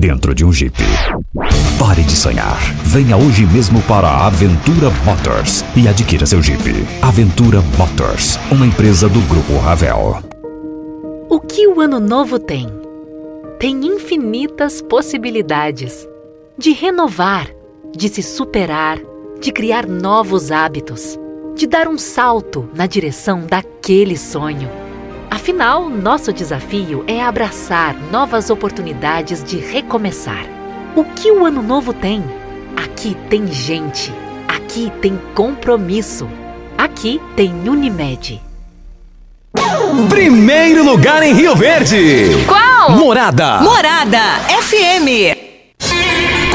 dentro de um Jeep. Pare de sonhar. Venha hoje mesmo para a Aventura Motors e adquira seu Jeep. Aventura Motors, uma empresa do Grupo Ravel. O que o ano novo tem? Tem infinitas possibilidades de renovar, de se superar, de criar novos hábitos, de dar um salto na direção daquele sonho. Afinal, nosso desafio é abraçar novas oportunidades de recomeçar. O que o ano novo tem? Aqui tem gente. Aqui tem compromisso. Aqui tem Unimed. Primeiro lugar em Rio Verde. Qual? Morada. Morada FM.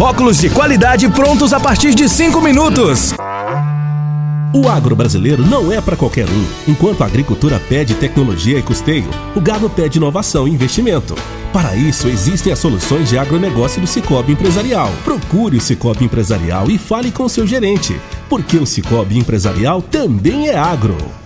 óculos de qualidade prontos a partir de 5 minutos. O agro brasileiro não é para qualquer um. Enquanto a agricultura pede tecnologia e custeio, o gado pede inovação e investimento. Para isso, existem as soluções de agronegócio do Cicobi Empresarial. Procure o Cicobi Empresarial e fale com seu gerente, porque o Cicobi Empresarial também é agro.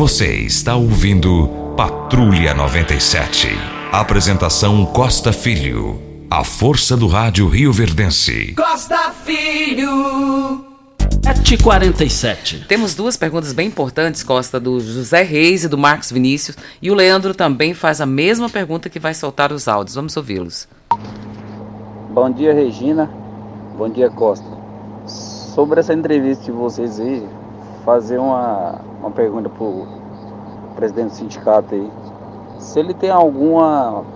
Você está ouvindo Patrulha 97. Apresentação Costa Filho. A força do rádio Rio Verdense. Costa Filho. 7h47. Temos duas perguntas bem importantes, Costa, do José Reis e do Marcos Vinícius. E o Leandro também faz a mesma pergunta que vai soltar os áudios. Vamos ouvi-los. Bom dia, Regina. Bom dia, Costa. Sobre essa entrevista de vocês aí, fazer uma, uma pergunta pro presidente do sindicato aí. Se ele tem algum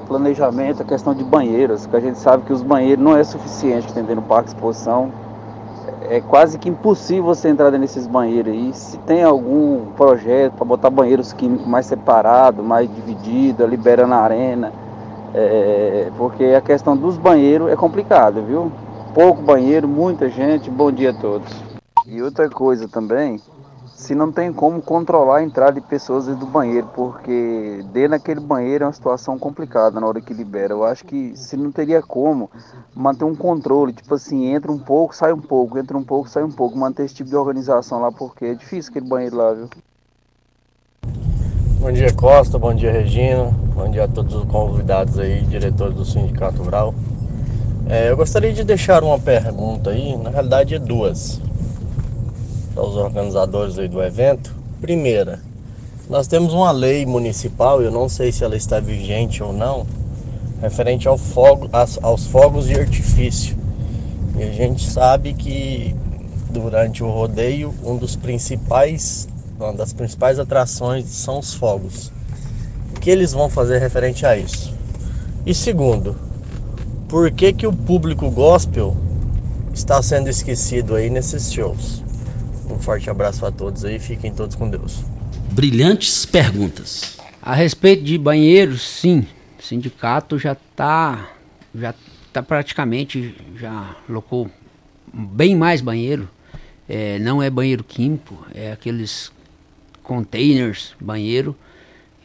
planejamento, a questão de banheiros, que a gente sabe que os banheiros não é suficiente entender no parque de exposição. É quase que impossível você entrar nesses banheiros aí. Se tem algum projeto para botar banheiros químicos mais separados, mais divididos, liberando a arena. É, porque a questão dos banheiros é complicada, viu? Pouco banheiro, muita gente. Bom dia a todos. E outra coisa também, se não tem como controlar a entrada de pessoas do banheiro, porque dentro daquele banheiro é uma situação complicada na hora que libera. Eu acho que se não teria como manter um controle, tipo assim, entra um pouco, sai um pouco, entra um pouco, sai um pouco, manter esse tipo de organização lá, porque é difícil aquele banheiro lá, viu? Bom dia Costa, bom dia Regina, bom dia a todos os convidados aí, diretores do Sindicato Rural. É, eu gostaria de deixar uma pergunta aí, na realidade é duas aos organizadores do evento. Primeira, nós temos uma lei municipal, eu não sei se ela está vigente ou não, referente ao fogo, aos fogos de artifício. E a gente sabe que durante o rodeio, um dos principais, uma das principais atrações são os fogos. O que eles vão fazer referente a isso? E segundo, por que que o público gospel está sendo esquecido aí nesses shows? Um forte abraço a todos aí, fiquem todos com Deus. Brilhantes perguntas. A respeito de banheiros, sim, o sindicato já está já tá praticamente já locou bem mais banheiro. É, não é banheiro químico, é aqueles containers banheiro.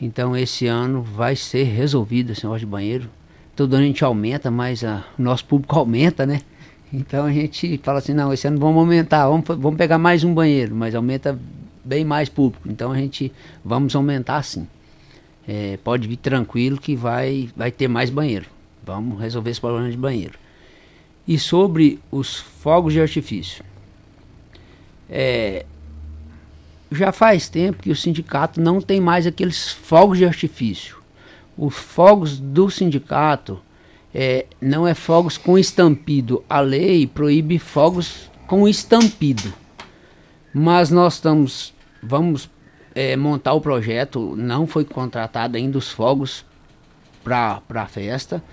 Então esse ano vai ser resolvido esse negócio de banheiro. Todo ano a gente aumenta, mas a, o nosso público aumenta, né? Então a gente fala assim, não, esse ano vamos aumentar, vamos, vamos pegar mais um banheiro, mas aumenta bem mais público. Então a gente vamos aumentar sim. É, pode vir tranquilo que vai, vai ter mais banheiro. Vamos resolver esse problema de banheiro. E sobre os fogos de artifício. É, já faz tempo que o sindicato não tem mais aqueles fogos de artifício. Os fogos do sindicato É, não é fogos com estampido. A lei proíbe fogos com estampido. Mas nós estamos, vamos é, montar o projeto. Não foi contratado ainda os fogos para a festa.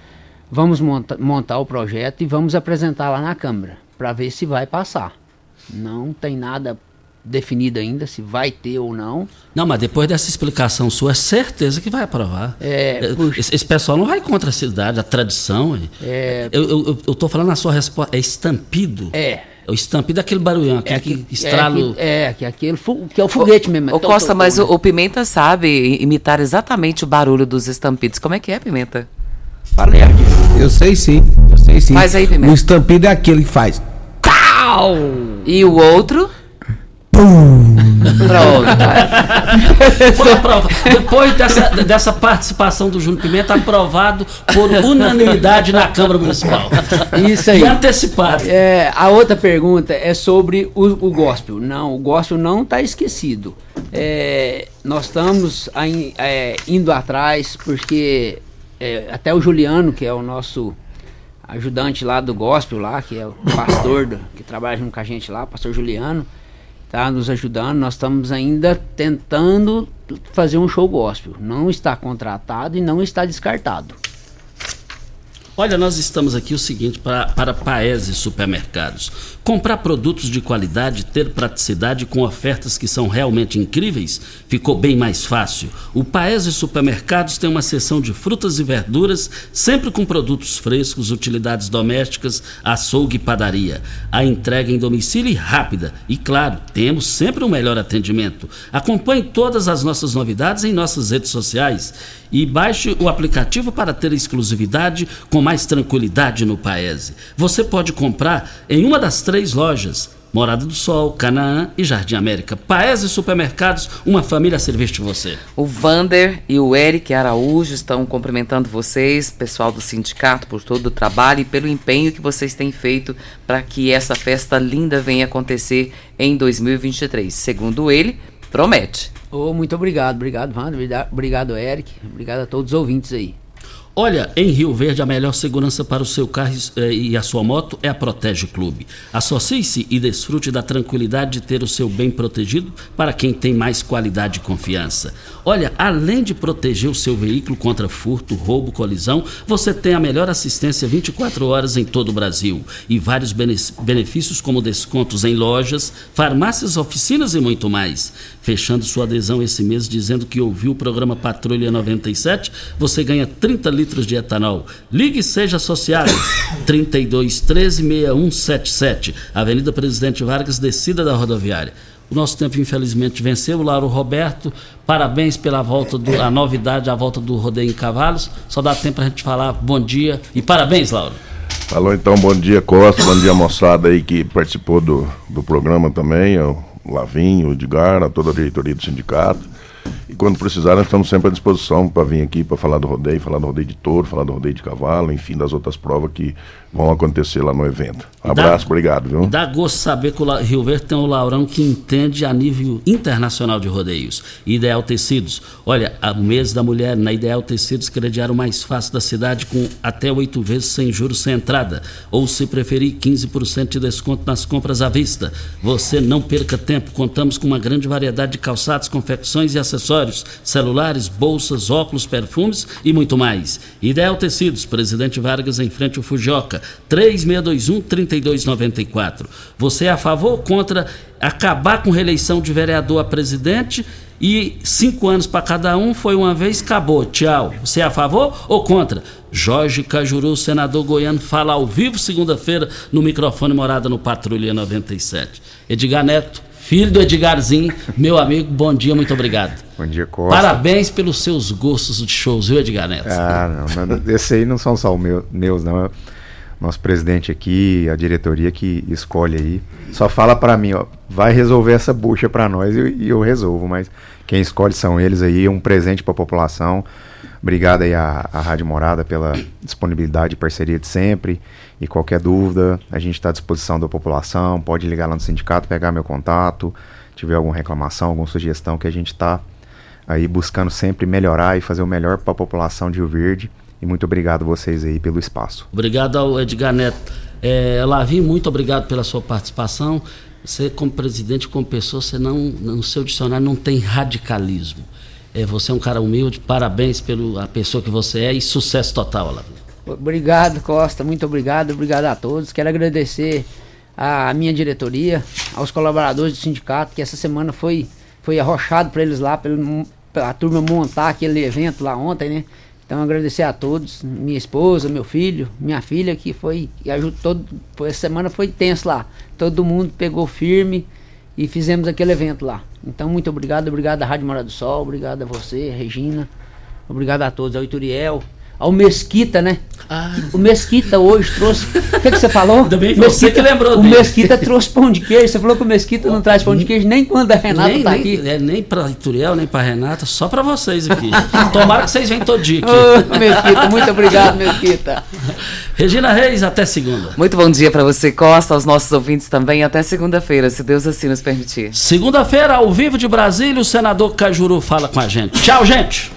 Vamos monta, montar o projeto e vamos apresentar lá na Câmara para ver se vai passar. Não tem nada definido ainda se vai ter ou não. Não, mas depois dessa explicação sua, é certeza que vai aprovar. É, esse, esse, pessoal não vai contra a cidade, a tradição. É, eu, eu, eu tô falando a sua resposta, é estampido? É. O estampido é aquele barulhão, aquele é, que estralo. É, que, é, aquele, que é o foguete mesmo. Ô, Costa, mas o, o, Pimenta sabe imitar exatamente o barulho dos estampidos. Como é que é, Pimenta? Falei, eu sei sim, eu sei sim. Faz aí, Pimenta. O estampido é aquele que faz. Tau! E o outro? Pum! Pronto. Foi aprovado. Depois dessa, dessa participação do Júnior Pimenta, aprovado por unanimidade na Câmara Municipal. Isso aí. E antecipado. É, a outra pergunta é sobre o, o gospel. Não, o gospel não está esquecido. É, nós estamos aí, é, indo atrás, porque é, até o Juliano, que é o nosso ajudante lá do gospel lá, que é o pastor do, que trabalha junto com a gente lá, pastor Juliano, tá nos ajudando. Nós estamos ainda tentando fazer um show gospel. Não está contratado e não está descartado. Olha, nós estamos aqui o seguinte para, para Paese Supermercados. Comprar produtos de qualidade, ter praticidade com ofertas que são realmente incríveis, ficou bem mais fácil. O Paese Supermercados tem uma seção de frutas e verduras, sempre com produtos frescos, utilidades domésticas, açougue e padaria. A entrega em domicílio e rápida. E claro, temos sempre o um melhor atendimento. Acompanhe todas as nossas novidades em nossas redes sociais e baixe o aplicativo para ter exclusividade com mais tranquilidade no Paese. Você pode comprar em uma das três lojas. Morada do Sol, Canaã e Jardim América. Paese Supermercados, uma família a servir de você. O Vander e o Eric Araújo estão cumprimentando vocês, pessoal do sindicato, por todo o trabalho e pelo empenho que vocês têm feito para que essa festa linda venha acontecer em 2023. Segundo ele, promete. Oh, muito obrigado, obrigado, Wander, obrigado, Eric, obrigado a todos os ouvintes aí. Olha, em Rio Verde, a melhor segurança para o seu carro eh, e a sua moto é a Protege Clube. Associe-se e desfrute da tranquilidade de ter o seu bem protegido para quem tem mais qualidade e confiança. Olha, além de proteger o seu veículo contra furto, roubo, colisão, você tem a melhor assistência 24 horas em todo o Brasil e vários benefícios como descontos em lojas, farmácias, oficinas e muito mais. Fechando sua adesão esse mês dizendo que ouviu o programa Patrulha 97, você ganha 30 litros litros de etanol. Ligue e seja associado. 32 13 6177. Avenida Presidente Vargas, descida da rodoviária. O nosso tempo, infelizmente, venceu. Lauro Roberto, parabéns pela volta, do, a novidade, a volta do Rodeio em Cavalos. Só dá tempo para a gente falar bom dia e parabéns, Lauro. Falou então, bom dia, Costa, bom dia, moçada aí que participou do, do programa também, o Lavinho, o Edgar, a toda a diretoria do sindicato. E quando precisar, nós estamos sempre à disposição para vir aqui para falar do rodeio, falar do rodeio de touro, falar do rodeio de cavalo, enfim, das outras provas que vão acontecer lá no evento. Um abraço, dá, obrigado, viu? Dá gosto saber que o Rio Verde tem um Laurão que entende a nível internacional de rodeios. Ideal Tecidos. Olha, o mês da mulher na Ideal Tecidos crediário mais fácil da cidade com até oito vezes sem juros sem entrada. Ou se preferir, 15% de desconto nas compras à vista. Você não perca tempo, contamos com uma grande variedade de calçados, confecções e acessórios, celulares, bolsas, óculos, perfumes e muito mais. Ideal Tecidos, Presidente Vargas em frente ao Fujioka. 3621-3294. Você é a favor ou contra acabar com reeleição de vereador a presidente e cinco anos para cada um, foi uma vez, acabou, tchau. Você é a favor ou contra? Jorge Cajuru, senador goiano, fala ao vivo segunda-feira no microfone Morada no Patrulha 97. Edgar Neto, filho do Edgarzinho, meu amigo, bom dia, muito obrigado. Bom dia, Costa. Parabéns pelos seus gostos de shows, viu, Edgar Neto? Ah, não, esse aí não são só os meus, não nosso presidente aqui, a diretoria que escolhe aí, só fala para mim, ó, vai resolver essa bucha para nós e, e, eu resolvo, mas quem escolhe são eles aí, um presente para a população. Obrigado aí à, à Rádio Morada pela disponibilidade e parceria de sempre. E qualquer dúvida, a gente está à disposição da população. Pode ligar lá no sindicato, pegar meu contato, tiver alguma reclamação, alguma sugestão que a gente está aí buscando sempre melhorar e fazer o melhor para a população de Rio Verde E muito obrigado vocês aí pelo espaço. Obrigado ao Edgar Neto. É, muito obrigado pela sua participação. Você, como presidente, como pessoa, você não, no seu dicionário não tem radicalismo. É, você é um cara humilde, parabéns pela pessoa que você é e sucesso total, Lavim. Obrigado, Costa, muito obrigado, obrigado a todos. Quero agradecer à minha diretoria, aos colaboradores do sindicato, que essa semana foi, foi arrochado para eles lá, para a turma montar aquele evento lá ontem, né? Então agradecer a todos, minha esposa, meu filho, minha filha que foi que ajudou todo, essa semana foi tenso lá. Todo mundo pegou firme e fizemos aquele evento lá. Então muito obrigado, obrigado à Rádio Mora do Sol, obrigado a você, Regina, obrigado a todos, ao Ituriel, ao Mesquita, né? Ah. O Mesquita hoje trouxe. O que, que você falou? Bem Mesquita, você que lembrou O Mesquita trouxe pão de queijo. Você falou que o Mesquita não traz pão de queijo nem quando a Renata nem, tá nem, aqui. É, nem pra Ituriel, nem pra Renata, só pra vocês aqui. Tomara que vocês venham todo dia aqui. Ô, Mesquita, muito obrigado, Mesquita. Regina Reis, até segunda. Muito bom dia para você, Costa, aos nossos ouvintes também. Até segunda-feira, se Deus assim nos permitir. Segunda-feira, ao vivo de Brasília, o senador Cajuru fala com a gente. Tchau, gente!